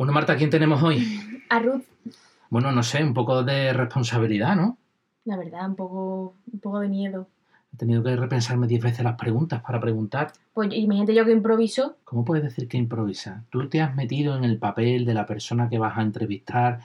Bueno, Marta, ¿quién tenemos hoy? A Ruth, Bueno, no sé, un poco de responsabilidad, ¿no? la verdad, un poco, un poco de miedo. He tenido que repensarme diez veces las preguntas para preguntar. Pues imagínate yo que improviso. ¿Cómo puedes decir que improvisa? Tú te has metido en el papel de la persona que vas a entrevistar,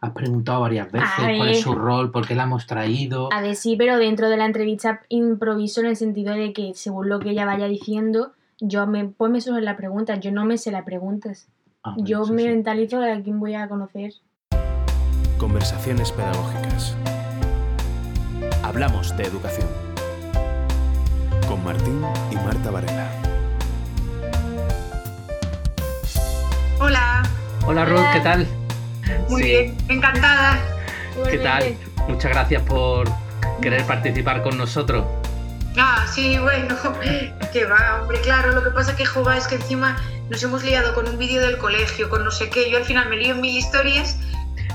has preguntado varias veces A cuál es su rol, por qué la hemos traído. A ver, sí, pero dentro de la entrevista improviso en el sentido de que según lo que ella vaya diciendo, yo me ponme sobre la pregunta, yo no me sé las preguntas. Ah, bueno, Yo me sí. mentalizo de a quién voy a conocer. Conversaciones pedagógicas. Hablamos de educación. Con Martín y Marta Varela. Hola, Hola Ruth, ¿qué tal? muy Sí, bien, encantada. ¿Qué tal? Muchas gracias por querer participar con nosotros. Ah, sí, bueno, que va, hombre, claro, lo que pasa que jova es que encima nos hemos liado con un vídeo del colegio, con no sé qué, yo al final me lío en mil historias.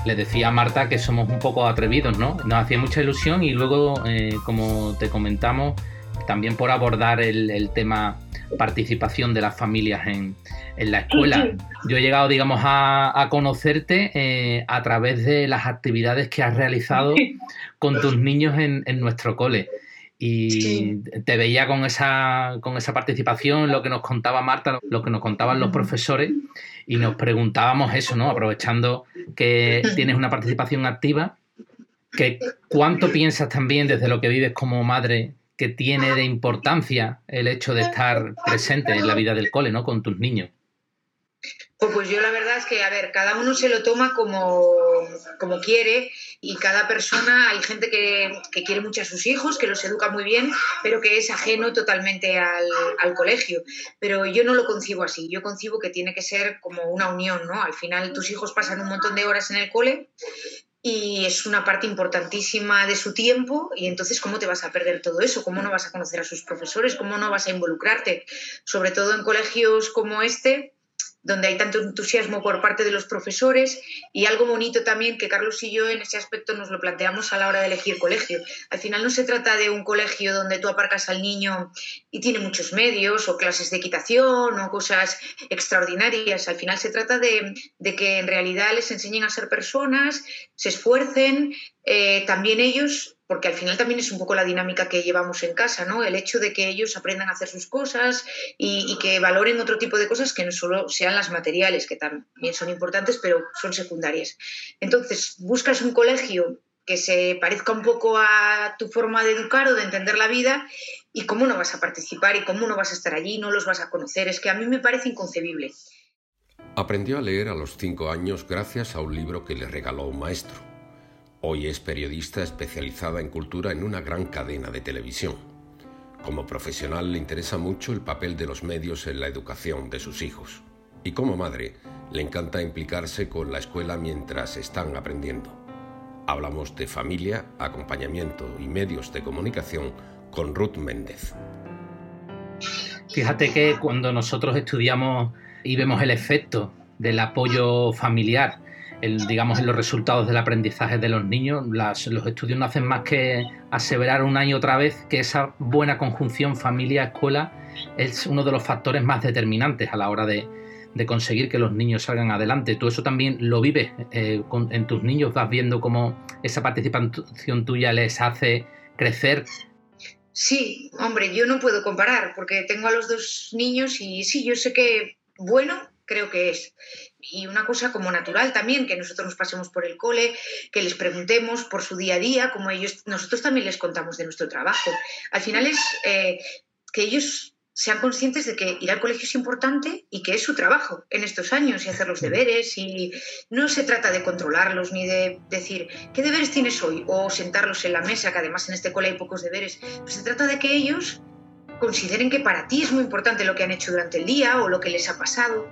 Le decía a Marta que somos un poco atrevidos, ¿no? Nos hacía mucha ilusión y luego, eh, como te comentamos, también por abordar el, el tema participación de las familias en, en la escuela. Yo he llegado, digamos, a, a conocerte eh, a través de las actividades que has realizado con tus niños en, en nuestro cole. Y Sí. te veía con esa, con esa participación, lo que nos contaba Marta, lo que nos contaban los profesores, y nos preguntábamos eso, ¿no? Aprovechando que tienes una participación activa, que ¿cuánto piensas también desde lo que vives como madre que tiene de importancia el hecho de estar presente en la vida del cole, ¿no? Con tus niños. Pues, pues yo la verdad es que, a ver, cada uno se lo toma como, como quiere y cada persona, hay gente que, que quiere mucho a sus hijos, que los educa muy bien, pero que es ajeno totalmente al, al colegio. Pero yo no lo concibo así, yo concibo que tiene que ser como una unión, ¿no? Al final tus hijos pasan un montón de horas en el cole y es una parte importantísima de su tiempo y entonces cómo te vas a perder todo eso, cómo no vas a conocer a sus profesores, cómo no vas a involucrarte, sobre todo en colegios como este donde hay tanto entusiasmo por parte de los profesores y algo bonito también que Carlos y yo en ese aspecto nos lo planteamos a la hora de elegir colegio. Al final no se trata de un colegio donde tú aparcas al niño y tiene muchos medios o clases de equitación o cosas extraordinarias. Al final se trata de, que en realidad les enseñen a ser personas, se esfuercen, eh, también ellos porque al final también es un poco la dinámica que llevamos en casa, ¿no? El hecho de que ellos aprendan a hacer sus cosas y, y, que valoren otro tipo de cosas que no solo sean las materiales, que también son importantes, pero son secundarias. Entonces, buscas un colegio que se parezca un poco a tu forma de educar o de entender la vida y cómo no vas a participar y cómo no vas a estar allí, no los vas a conocer. Es que a mí me parece inconcebible. Aprendió a leer a los cinco años gracias a un libro que le regaló un maestro. Hoy es periodista especializada en cultura en una gran cadena de televisión. Como profesional le interesa mucho el papel de los medios en la educación de sus hijos. Y como madre, le encanta implicarse con la escuela mientras están aprendiendo. Hablamos de familia, acompañamiento y medios de comunicación con Ruth Méndez. Fíjate que cuando nosotros estudiamos y vemos el efecto del apoyo familiar digamos, en los resultados del aprendizaje de los niños, los estudios no hacen más que aseverar una y otra vez que esa buena conjunción familia-escuela es uno de los factores más determinantes a la hora de, de, conseguir que los niños salgan adelante. Tú eso también lo vives eh, con, en tus niños, vas viendo cómo esa participación tuya les hace crecer. Sí, hombre, yo no puedo comparar porque tengo a los dos niños y sí, yo sé que bueno, creo que es. Y una cosa como natural también, que nosotros nos pasemos por el cole, que les preguntemos por su día a día, como ellos, nosotros también les contamos de nuestro trabajo. Al final es eh, que ellos sean conscientes de que ir al colegio es importante y que es su trabajo en estos años y hacer los deberes y no se trata de controlarlos ni de decir qué deberes tienes hoy o sentarlos en la mesa, que además en este cole hay pocos deberes, pues se trata de que ellos consideren que para ti es muy importante lo que han hecho durante el día o lo que les ha pasado.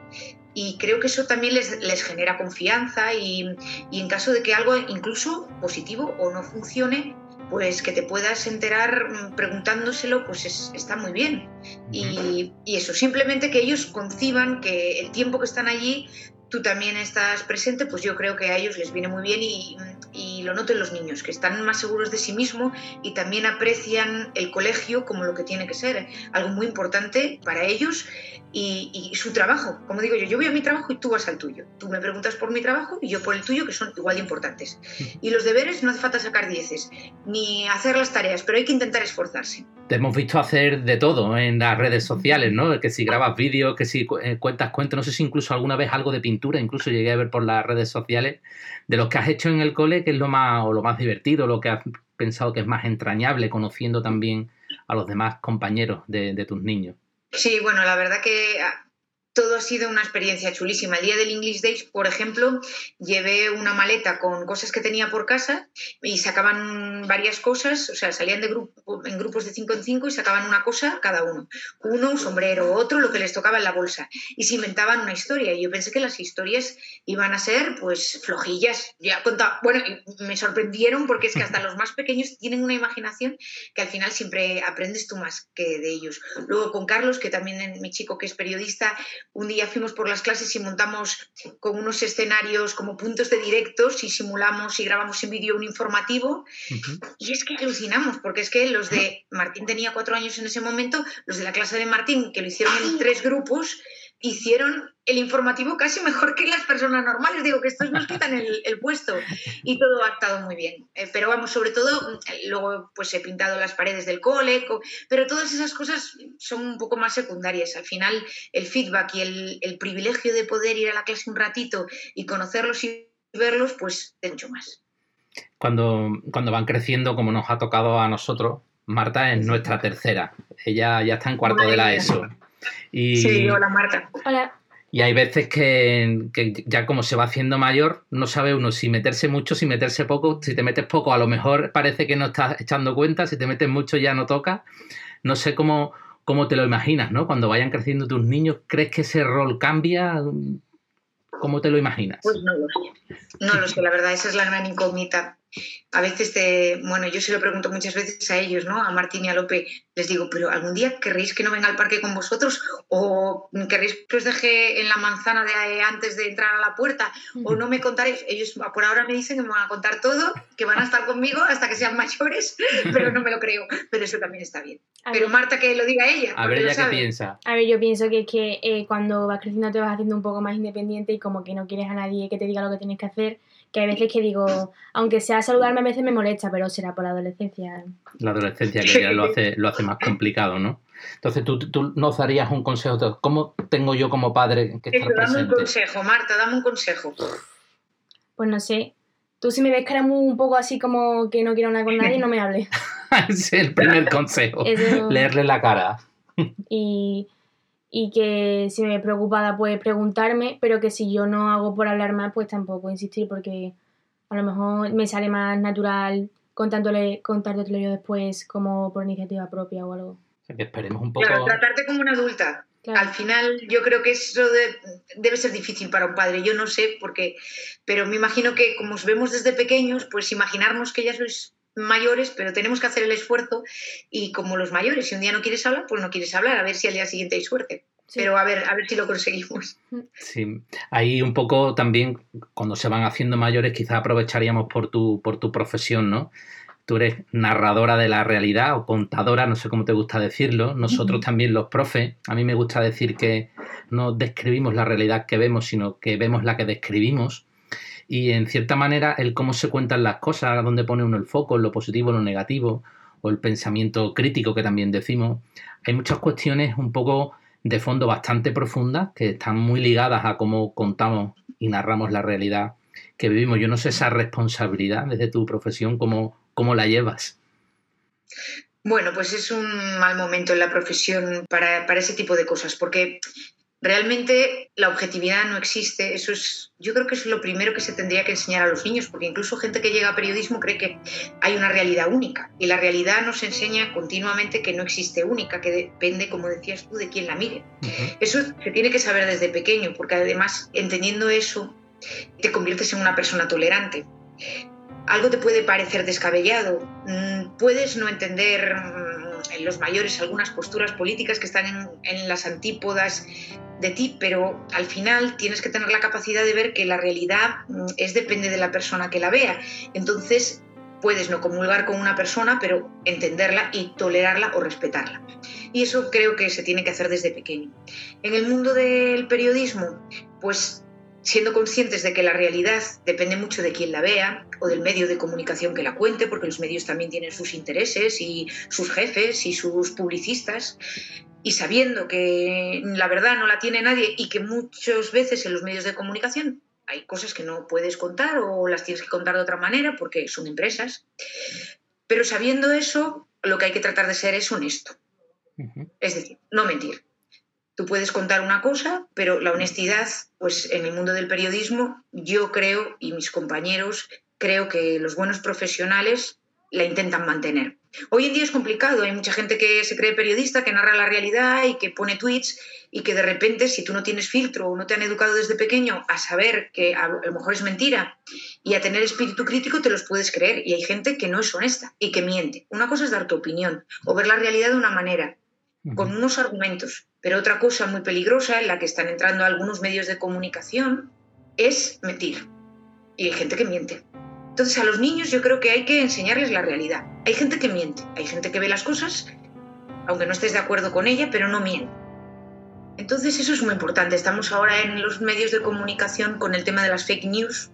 Y creo que eso también les, les genera confianza y, y, en caso de que algo incluso positivo o no funcione, pues que te puedas enterar mm, preguntándoselo, pues es, está muy bien. Y, y, eso, simplemente que ellos conciban que el tiempo que están allí tú también estás presente, pues yo creo que a ellos les viene muy bien y, y lo noto en los niños, que están más seguros de sí mismos y también aprecian el colegio como lo que tiene que ser, algo muy importante para ellos y, su trabajo. Como digo yo, yo voy a mi trabajo y tú vas al tuyo. Tú me preguntas por mi trabajo y yo por el tuyo, que son igual de importantes. Y los deberes no hace falta sacar dieces, ni hacer las tareas, pero hay que intentar esforzarse. Te hemos visto hacer de todo en las redes sociales, ¿no? Que si grabas vídeos, que si eh, cuentas cuentos, no sé si incluso alguna vez algo de pintura, incluso llegué a ver por las redes sociales, de los que has hecho en el cole, que es lo más, o lo más divertido, lo que has pensado que es más entrañable, conociendo también a los demás compañeros de tus niños. Sí, bueno, la verdad que ah, todo ha sido una experiencia chulísima. El día del English Days, por ejemplo, llevé una maleta con cosas que tenía por casa y sacaban varias cosas, o sea, salían de grupo, en grupos de cinco en cinco y sacaban una cosa cada uno. Uno, un sombrero, otro, lo que les tocaba en la bolsa. Y se inventaban una historia. Y yo pensé que las historias iban a ser, pues, flojillas. Ya contaba, bueno, me sorprendieron porque es que hasta los más pequeños tienen una imaginación que al final siempre aprendes tú más que de ellos. Luego con Carlos, que también mi chico que es periodista, un día fuimos por las clases y montamos con unos escenarios como puntos de directos y simulamos y grabamos en vídeo un informativo. Y es que alucinamos, porque es que los de Martín tenía cuatro años en ese momento, los de la clase de Martín, que lo hicieron en tres grupos, hicieron el informativo casi mejor que las personas normales. Digo que estos nos quitan el, puesto y todo ha estado muy bien. Eh, pero vamos, sobre todo, eh, luego pues he pintado las paredes del cole, pero todas esas cosas son un poco más secundarias. Al final, el feedback y el, privilegio de poder ir a la clase un ratito y conocerlos y verlos, pues de mucho más. Cuando, cuando van creciendo, como nos ha tocado a nosotros, Marta es nuestra tercera. Ella ya está en cuarto de la ESO. Y, sí, hola Marta. Hola. Y hay veces que, ya como se va haciendo mayor, no sabe uno si meterse mucho, si meterse poco. Si te metes poco, a lo mejor parece que no estás echando cuenta. Si te metes mucho, ya no toca. No sé cómo, cómo te lo imaginas, ¿no? Cuando vayan creciendo tus niños, ¿crees que ese rol cambia? ¿Cómo te lo imaginas? Pues no lo sé. No lo sé, la verdad, esa es la gran incógnita a veces te, bueno, yo se lo pregunto muchas veces a ellos, ¿no? A Martín y a Lope, les digo, pero algún día querréis que no venga al parque con vosotros o querréis que os deje en la manzana de antes de entrar a la puerta o no me contaréis. Ellos por ahora me dicen que me van a contar todo, que van a estar conmigo hasta que sean mayores, pero no me lo creo. Pero eso también está bien. pero Marta que lo diga ella. A ver ella qué piensa. A ver, yo pienso que es que eh, cuando vas creciendo te vas haciendo un poco más independiente y como que no quieres a nadie que te diga lo que tienes que hacer que hay veces que digo, aunque sea saludarme a veces me molesta, pero será por la adolescencia. La adolescencia que ya lo hace, lo hace más complicado, ¿no? Entonces tú, tú nos darías un consejo. ¿Cómo tengo yo como padre que estar presente? Dame un consejo, Marta, dame un consejo. Pues no sé. Tú si me ves que eres un poco así como que no quiero nada con nadie, no me hables. es el primer consejo. Leerle la cara. y y que si me preocupada puede preguntarme, pero que si yo no hago por hablar más, pues tampoco insistir porque a lo mejor me sale más natural contándole, contártelo yo después como por iniciativa propia o algo. Esperemos un poco. Claro, tratarte como una adulta. Al final yo creo que eso debe ser difícil para un padre. Yo no sé por qué, pero me imagino que como os vemos desde pequeños, pues imaginarnos que ya sois mayores, pero tenemos que hacer el esfuerzo y como los mayores, si un día no quieres hablar, pues no quieres hablar, a ver si al día siguiente hay suerte. Pero a ver, a ver si lo conseguimos. Sí, ahí un poco también cuando se van haciendo mayores, quizás aprovecharíamos por tu, por tu profesión, ¿no? Tú eres narradora de la realidad o contadora, no sé cómo te gusta decirlo. Nosotros también los profes, a mí me gusta decir que no describimos la realidad que vemos, sino que vemos la que describimos y en cierta manera el cómo se cuentan las cosas, dónde pone uno el foco, lo positivo, lo negativo, o el pensamiento crítico que también decimos, hay muchas cuestiones un poco de fondo bastante profundas que están muy ligadas a cómo contamos y narramos la realidad que vivimos. Yo no sé esa responsabilidad desde tu profesión, cómo, cómo la llevas. Bueno, pues es un mal momento en la profesión para, para, ese tipo de cosas, porque realmente la objetividad no existe. Eso es, yo creo que es lo primero que se tendría que enseñar a los niños, porque incluso gente que llega a periodismo cree que hay una realidad única. Y la realidad nos enseña continuamente que no existe única, que depende, como decías tú, de quién la mire. Eso se tiene que saber desde pequeño, porque además, entendiendo eso, te conviertes en una persona tolerante. Algo te puede parecer descabellado, mm, puedes no entender mm, en los mayores algunas posturas políticas que están en, las antípodas de ti, pero al final tienes que tener la capacidad de ver que la realidad mm, es depende de la persona que la vea. Entonces, puedes no comulgar con una persona, pero entenderla y tolerarla o respetarla. Y eso creo que se tiene que hacer desde pequeño. En el mundo del periodismo, pues siendo conscientes de que la realidad depende mucho de quien la vea o del medio de comunicación que la cuente, porque los medios también tienen sus intereses y sus jefes y sus publicistas, y sabiendo que la verdad no la tiene nadie y que muchas veces en los medios de comunicación hay cosas que no puedes contar o las tienes que contar de otra manera porque son empresas. Pero sabiendo eso, lo que hay que tratar de ser es honesto. Es decir, no mentir. Tú puedes contar una cosa, pero la honestidad, pues en el mundo del periodismo, yo creo, y mis compañeros, creo que los buenos profesionales la intentan mantener. Hoy en día es complicado, hay mucha gente que se cree periodista, que narra la realidad y que pone tweets y que de repente si tú no tienes filtro o no te han educado desde pequeño a saber que a lo mejor es mentira y a tener espíritu crítico te los puedes creer y hay gente que no es honesta y que miente. Una cosa es dar tu opinión o ver la realidad de una manera, con unos argumentos, pero otra cosa muy peligrosa en la que están entrando algunos medios de comunicación es mentir. Y hay gente que miente. Entonces a los niños yo creo que hay que enseñarles la realidad. Hay gente que miente, hay gente que ve las cosas, aunque no estés de acuerdo con ella, pero no miente. Entonces eso es muy importante. Estamos ahora en los medios de comunicación con el tema de las fake news.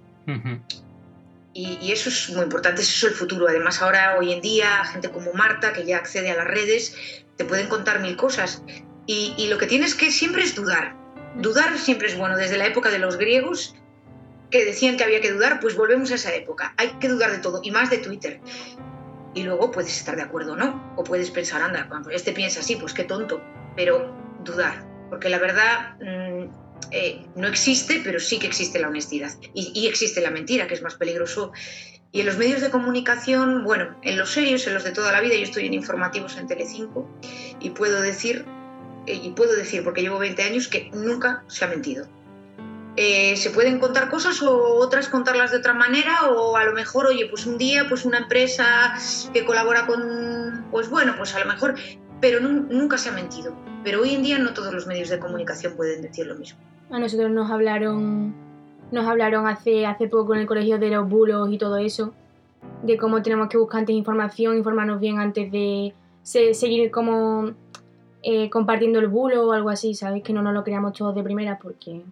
y, eso es muy importante, eso es el futuro. Además ahora, hoy en día, gente como Marta, que ya accede a las redes, te pueden contar mil cosas. Y, y lo que tienes que siempre es dudar. Dudar siempre es bueno. Desde la época de los griegos que decían que había que dudar, pues volvemos a esa época. Hay que dudar de todo, y más de Twitter. Y luego puedes estar de acuerdo o no, o puedes pensar, anda, cuando este piensa así, pues qué tonto, pero dudar, porque la verdad mm, eh, no existe, pero sí que existe la honestidad, y, existe la mentira, que es más peligroso. Y en los medios de comunicación, bueno, en los serios, en los de toda la vida, yo estoy en informativos en Telecinco, y puedo decir, y puedo decir, porque llevo 20 años, que nunca se ha mentido eh, se pueden contar cosas o otras contarlas de otra manera o a lo mejor, oye, pues un día pues una empresa que colabora con, pues bueno, pues a lo mejor, pero nunca se ha mentido. Pero hoy en día no todos los medios de comunicación pueden decir lo mismo. A nosotros nos hablaron, nos hablaron hace, hace poco en el colegio de los bulos y todo eso, de cómo tenemos que buscar antes información, informarnos bien antes de seguir como eh, compartiendo el bulo o algo así, ¿sabes? Que no nos lo creamos todos de primera porque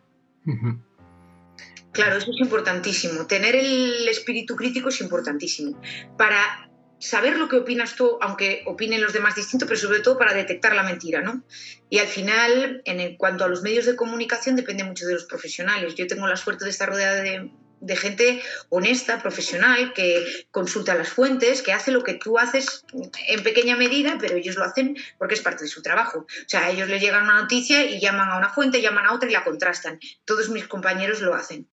Claro, eso es importantísimo. Tener el espíritu crítico es importantísimo. Para saber lo que opinas tú, aunque opinen los demás distinto, pero sobre todo para detectar la mentira, ¿no? Y al final, en cuanto a los medios de comunicación, depende mucho de los profesionales. Yo tengo la suerte de estar rodeada de de gente honesta, profesional, que consulta las fuentes, que hace lo que tú haces en pequeña medida, pero ellos lo hacen porque es parte de su trabajo. O sea, ellos le llegan una noticia y llaman a una fuente, llaman a otra y la contrastan. Todos mis compañeros lo hacen.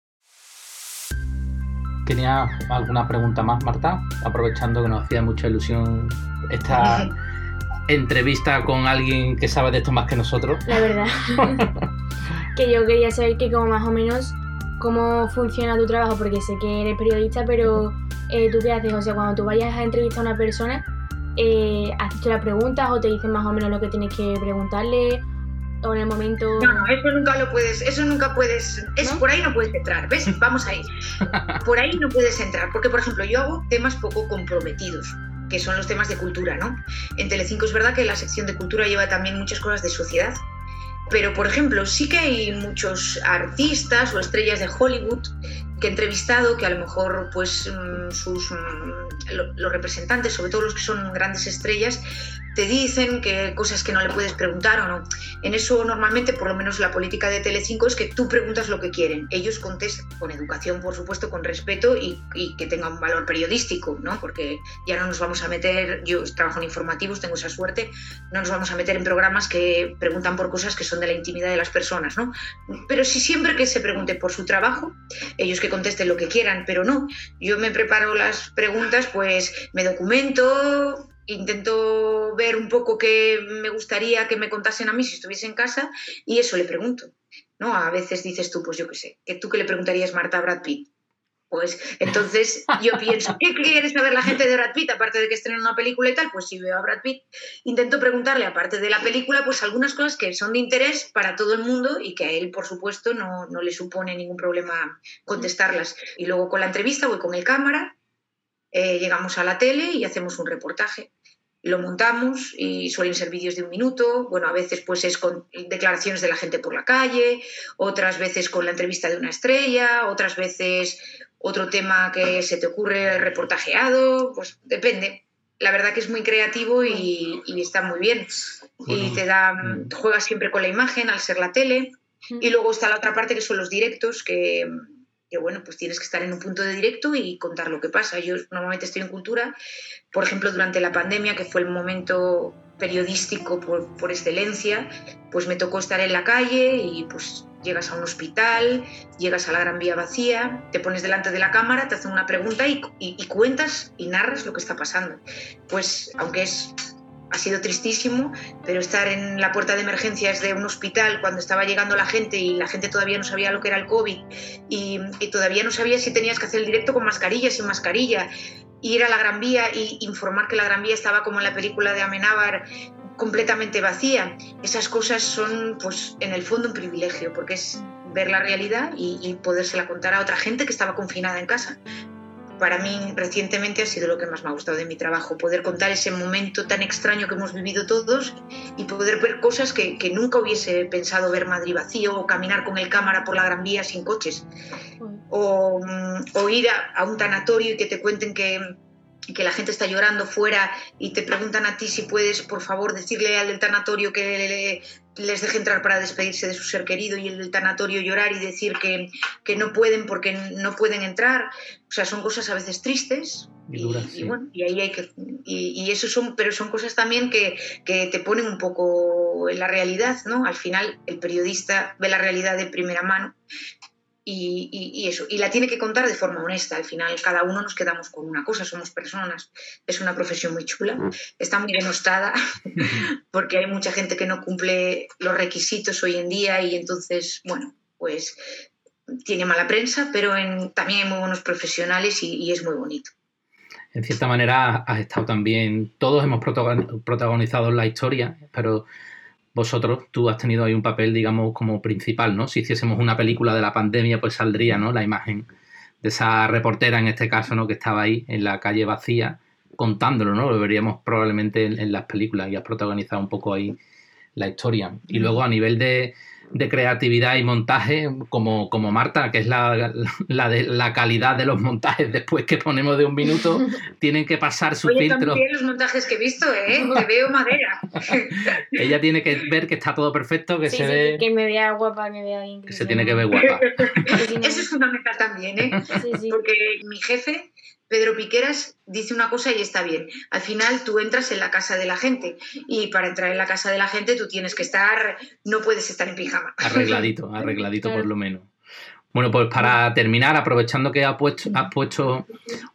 ¿Tenía alguna pregunta más, Marta? Aprovechando que nos hacía mucha ilusión esta entrevista con alguien que sabe de esto más que nosotros. La verdad. que yo quería saber que como más o menos cómo funciona tu trabajo, porque sé que eres periodista, pero eh, tú qué haces, o sea, cuando tú vayas a entrevistar a una persona, eh, ¿haces las preguntas o te dicen más o menos lo que tienes que preguntarle? O en el momento... No, no, eso nunca lo puedes, eso nunca puedes, es, por ahí no puedes entrar, ¿ves? Vamos ahí. Por ahí no puedes entrar, porque por ejemplo yo hago temas poco comprometidos que son los temas de cultura, ¿no? En Telecinco es verdad que la sección de cultura lleva también muchas cosas de sociedad, pero, por ejemplo, sí que hay muchos artistas o estrellas de Hollywood que he entrevistado que a lo mejor pues mm, sus mm, los representantes, sobre todo los que son grandes estrellas, te dicen que cosas que no le puedes preguntar o no. En eso normalmente, por lo menos la política de Telecinco es que tú preguntas lo que quieren. Ellos contestan con educación, por supuesto, con respeto y, que tenga un valor periodístico, ¿no? Porque ya no nos vamos a meter, yo trabajo en informativos, tengo esa suerte, no nos vamos a meter en programas que preguntan por cosas que son de la intimidad de las personas, ¿no? Pero si siempre que se pregunte por su trabajo, ellos que contesten lo que quieran, pero no. Yo me preparo las preguntas, pues me documento, intento ver un poco qué me gustaría que me contasen a mí si estuviese en casa y eso le pregunto. ¿no? A veces dices tú, pues yo qué sé, que tú que le preguntarías Marta a Brad Pitt. Pues entonces yo pienso, ¿qué quiere saber la gente de Brad Pitt? Aparte de que estén en una película y tal, pues si veo a Brad Pitt, intento preguntarle, aparte de la película, pues algunas cosas que son de interés para todo el mundo y que a él, por supuesto, no, no le supone ningún problema contestarlas. Y luego con la entrevista voy con el cámara, eh, llegamos a la tele y hacemos un reportaje lo montamos y suelen ser vídeos de un minuto, bueno, a veces pues es con declaraciones de la gente por la calle, otras veces con la entrevista de una estrella, otras veces otro tema que se te ocurre reportajeado, pues depende. La verdad que es muy creativo y, está muy bien. y te da, mm. juegas siempre con la imagen al ser la tele. Y luego está la otra parte que son los directos, que, que bueno, pues tienes que estar en un punto de directo y contar lo que pasa. Yo normalmente estoy en cultura, por ejemplo, durante la pandemia, que fue el momento periodístico por, excelencia, pues me tocó estar en la calle y pues llegas a un hospital, llegas a la Gran Vía vacía, te pones delante de la cámara, te hacen una pregunta y, y cuentas y narras lo que está pasando. Pues aunque es ha sido tristísimo, pero estar en la puerta de emergencias de un hospital cuando estaba llegando la gente y la gente todavía no sabía lo que era el COVID y, todavía no sabía si tenías que hacer el directo con mascarilla, sin mascarilla, ir a la Gran Vía e informar que la Gran Vía estaba como en la película de Amenábar completamente vacía. Esas cosas son, pues, en el fondo un privilegio, porque es ver la realidad y, y podérsela contar a otra gente que estaba confinada en casa para mí recientemente ha sido lo que más me ha gustado de mi trabajo, poder contar ese momento tan extraño que hemos vivido todos y poder ver cosas que, nunca hubiese pensado ver Madrid vacío o caminar con el cámara por la Gran Vía sin coches. O, mm, ir a, un tanatorio y que te cuenten que, que la gente está llorando fuera y te preguntan a ti si puedes, por favor, decirle al del tanatorio que les deje entrar para despedirse de su ser querido y el del tanatorio llorar y decir que, que, no pueden porque no pueden entrar. O sea, son cosas a veces tristes. Y, bueno, y ahí hay que. Y, eso son, pero son cosas también que, que, te ponen un poco en la realidad, ¿no? Al final, el periodista ve la realidad de primera mano y, eso, y la tiene que contar de forma honesta. Al final, cada uno nos quedamos con una cosa, somos personas. Es una profesión muy chula, mm. está muy denostada, porque hay mucha gente que no cumple los requisitos hoy en día y entonces, bueno, pues tiene mala prensa, pero en, también hay muy buenos profesionales y, y es muy bonito. En cierta manera, has estado también, todos hemos protagonizado la historia, pero vosotros, tú has tenido ahí un papel, digamos, como principal, ¿no? Si hiciésemos una película de la pandemia, pues saldría, ¿no? La imagen de esa reportera, en este caso, ¿no? Que estaba ahí en la calle vacía, contándolo, ¿no? Lo veríamos probablemente en, las películas y has protagonizado un poco ahí la historia. Y luego a nivel de, de creatividad y montaje como, como Marta, que es la, la, de, la calidad de los montajes después que ponemos de un minuto, tienen que pasar su Oye, filtro. También los montajes que he visto, ¿eh? Veo madera. Ella tiene que ver que está todo perfecto, que se ve... Que me vea guapa, me vea bien. Que se tiene que ver guapa. Eso es fundamental también, ¿eh? Porque mi jefe Pedro Piqueras dice una cosa y está bien. Al final tú entras en la casa de la gente y para entrar en la casa de la gente tú tienes que estar, no puedes estar en pijama. Arregladito, arregladito por lo menos. Bueno, pues para terminar, aprovechando que has puesto, has puesto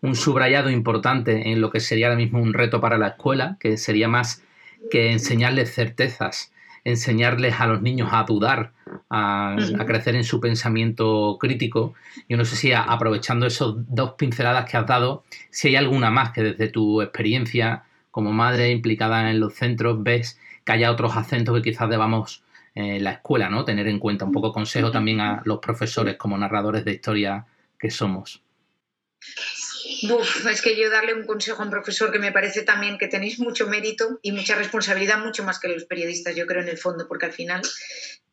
un subrayado importante en lo que sería ahora mismo un reto para la escuela, que sería más que enseñarles certezas enseñarles a los niños a dudar, a, crecer en su pensamiento crítico. Yo no sé si aprovechando esos dos pinceladas que has dado, si hay alguna más que desde tu experiencia como madre implicada en los centros ves que haya otros acentos que quizás debamos en eh, la escuela, ¿no? Tener en cuenta un poco consejo también a los profesores como narradores de historia que somos es que yo darle un consejo a un profesor que me parece también que tenéis mucho mérito y mucha responsabilidad, mucho más que los periodistas, yo creo, en el fondo, porque al final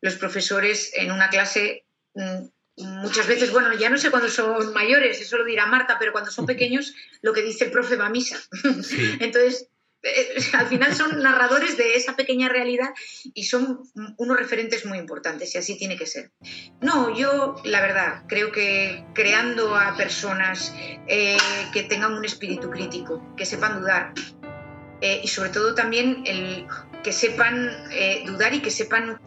los profesores en una clase mm, muchas veces, bueno, ya no sé cuando son mayores, eso lo dirá Marta, pero cuando son pequeños, lo que dice el profe va a misa. Entonces, eh, al final son narradores de esa pequeña realidad y son unos referentes muy importantes y así tiene que ser. No, yo la verdad creo que creando a personas eh, que tengan un espíritu crítico, que sepan dudar eh, y sobre todo también el, que sepan dudar y que sepan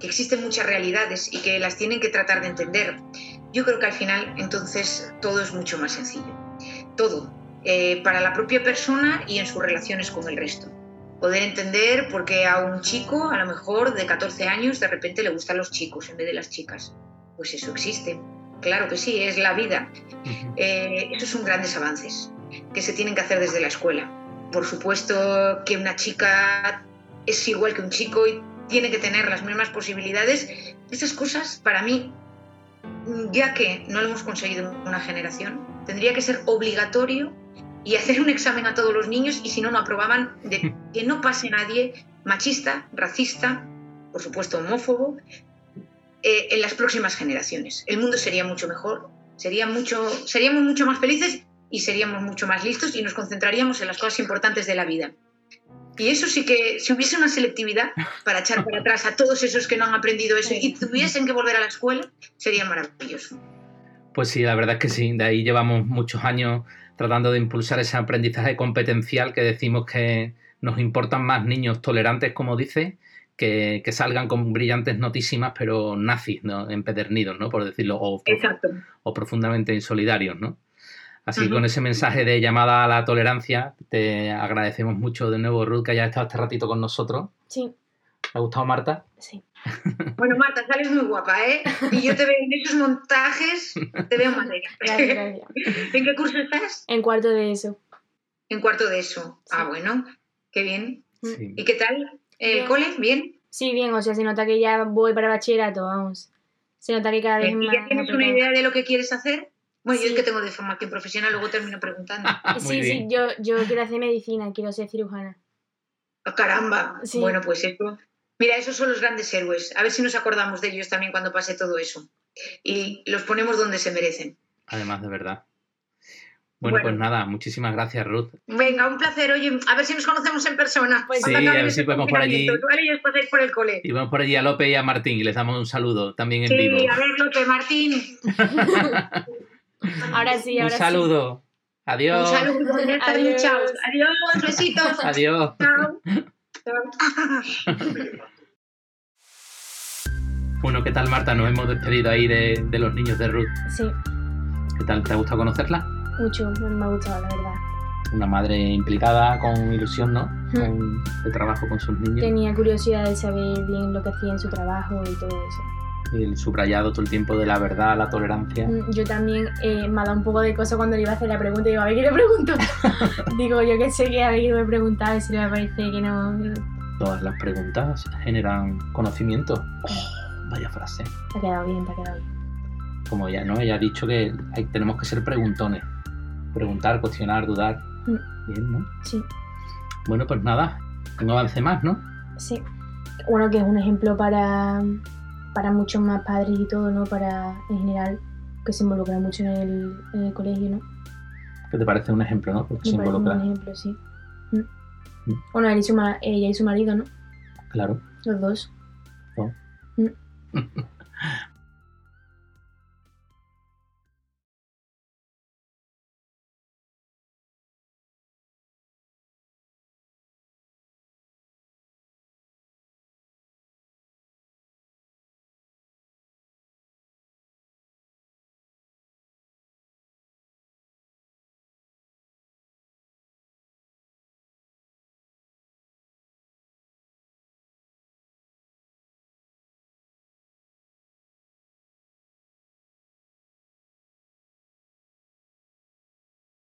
que existen muchas realidades y que las tienen que tratar de entender. Yo creo que al final entonces todo es mucho más sencillo. Todo, eh, para la propia persona y en sus relaciones con el resto. Poder entender por qué a un chico, a lo mejor de 14 años, de repente le gustan los chicos en vez de las chicas. Pues eso existe. claro que sí, es la vida. Eh, esos son grandes avances que se tienen que hacer desde la escuela. Por supuesto que una chica es igual que un chico y tiene que tener las mismas posibilidades. Esas cosas, para mí, ya que no lo hemos conseguido en una generación, tendría que ser obligatorio y hacer un examen a todos los niños y si no, no aprobaban de que no pase nadie machista, racista, por supuesto homófobo, eh, en las próximas generaciones. El mundo sería mucho mejor, sería mucho, seríamos mucho más felices y seríamos mucho más listos y nos concentraríamos en las cosas importantes de la vida. Y eso sí que, si hubiese una selectividad para echar para atrás a todos esos que no han aprendido eso y tuviesen que volver a la escuela, sería maravilloso. Pues sí, la verdad es que sí, de ahí llevamos muchos años tratando de impulsar ese aprendizaje competencial que decimos que nos importan más niños tolerantes, como dice, que, salgan con brillantes notísimas, pero nazis, ¿no? empedernidos, ¿no? por decirlo, o, o profundamente insolidarios. ¿no? Así que con ese mensaje de llamada a la tolerancia, te agradecemos mucho de nuevo, Ruth, que hayas estado este ratito con nosotros. Sí. ¿Te ha gustado, Marta? Sí. Bueno, Marta, sales muy guapa, ¿eh? Y yo te veo en esos montajes, te veo madre. Gracias, gracias. ¿En qué curso estás? En cuarto de eso. En cuarto de eso. Ah, bueno, qué bien. Sí. ¿Y qué tal? ¿El Bien. cole? ¿Bien? Sí, bien, o sea, se nota que ya voy para bachillerato, vamos. Se nota que cada vez ¿Y más. ya tienes una idea de lo que quieres hacer? Bueno, yo es que tengo de formación profesional, luego termino preguntando. Sí, sí, yo, yo quiero hacer medicina, quiero ser cirujana. ¡Ah, caramba! Sí. Bueno, pues eso. Mira, esos son los grandes héroes. A ver si nos acordamos de ellos también cuando pase todo eso. Y los ponemos donde se merecen. Además, de verdad. Bueno, Bueno. pues nada, muchísimas gracias, Ruth. Venga, un placer. Oye, a ver si nos conocemos en persona. Pues Sí, a ver si podemos por allí. Y os pasáis por el cole. Y vamos por allí a López y a Martín y les damos un saludo también en Sí, vivo. a ver, López, Martín. Ahora sí, un ahora saludo. Un Adiós. saludo. Ya está, Adiós. chao. Adiós, besitos. Adiós. Chao. Bueno, ¿qué tal, Marta? Nos hemos despedido ahí de, de los niños de Ruth. sí. Sí, ¿Qué tal? ¿Te ha gustado conocerla? mucho, me ha gustado, la verdad. Una madre implicada con ilusión, ¿no? Con, de trabajo con sus niños. Tenía curiosidad de saber bien lo que hacía en su trabajo y todo eso. El subrayado todo el tiempo de la verdad, la tolerancia. Mm, Yo también eh, me ha dado un poco de cosa cuando le iba a hacer la pregunta y digo, a ver qué le pregunto. digo, yo que sé que a ver qué le voy a preguntar, si le parece que no. Todas las preguntas generan conocimiento. Oh, vaya frase. Te ha quedado bien, te ha quedado bien. Como ya, ¿no? Ella ha dicho que hay- tenemos que ser preguntones. Preguntar, cuestionar, dudar. Mm. Bien, ¿no? Sí, Bueno, pues nada. Un avance más, ¿no? sí. Bueno, que es un ejemplo para, para muchos más padres y todo, ¿no? Para, en general, que se involucran mucho en el, en el colegio, ¿no? Que te parece un ejemplo, ¿no? Porque se un involucra. buen ejemplo, sí. Mm. Mm. Bueno, él y su ma- ella y su marido, ¿no? Claro. Los dos. Oh. Mm.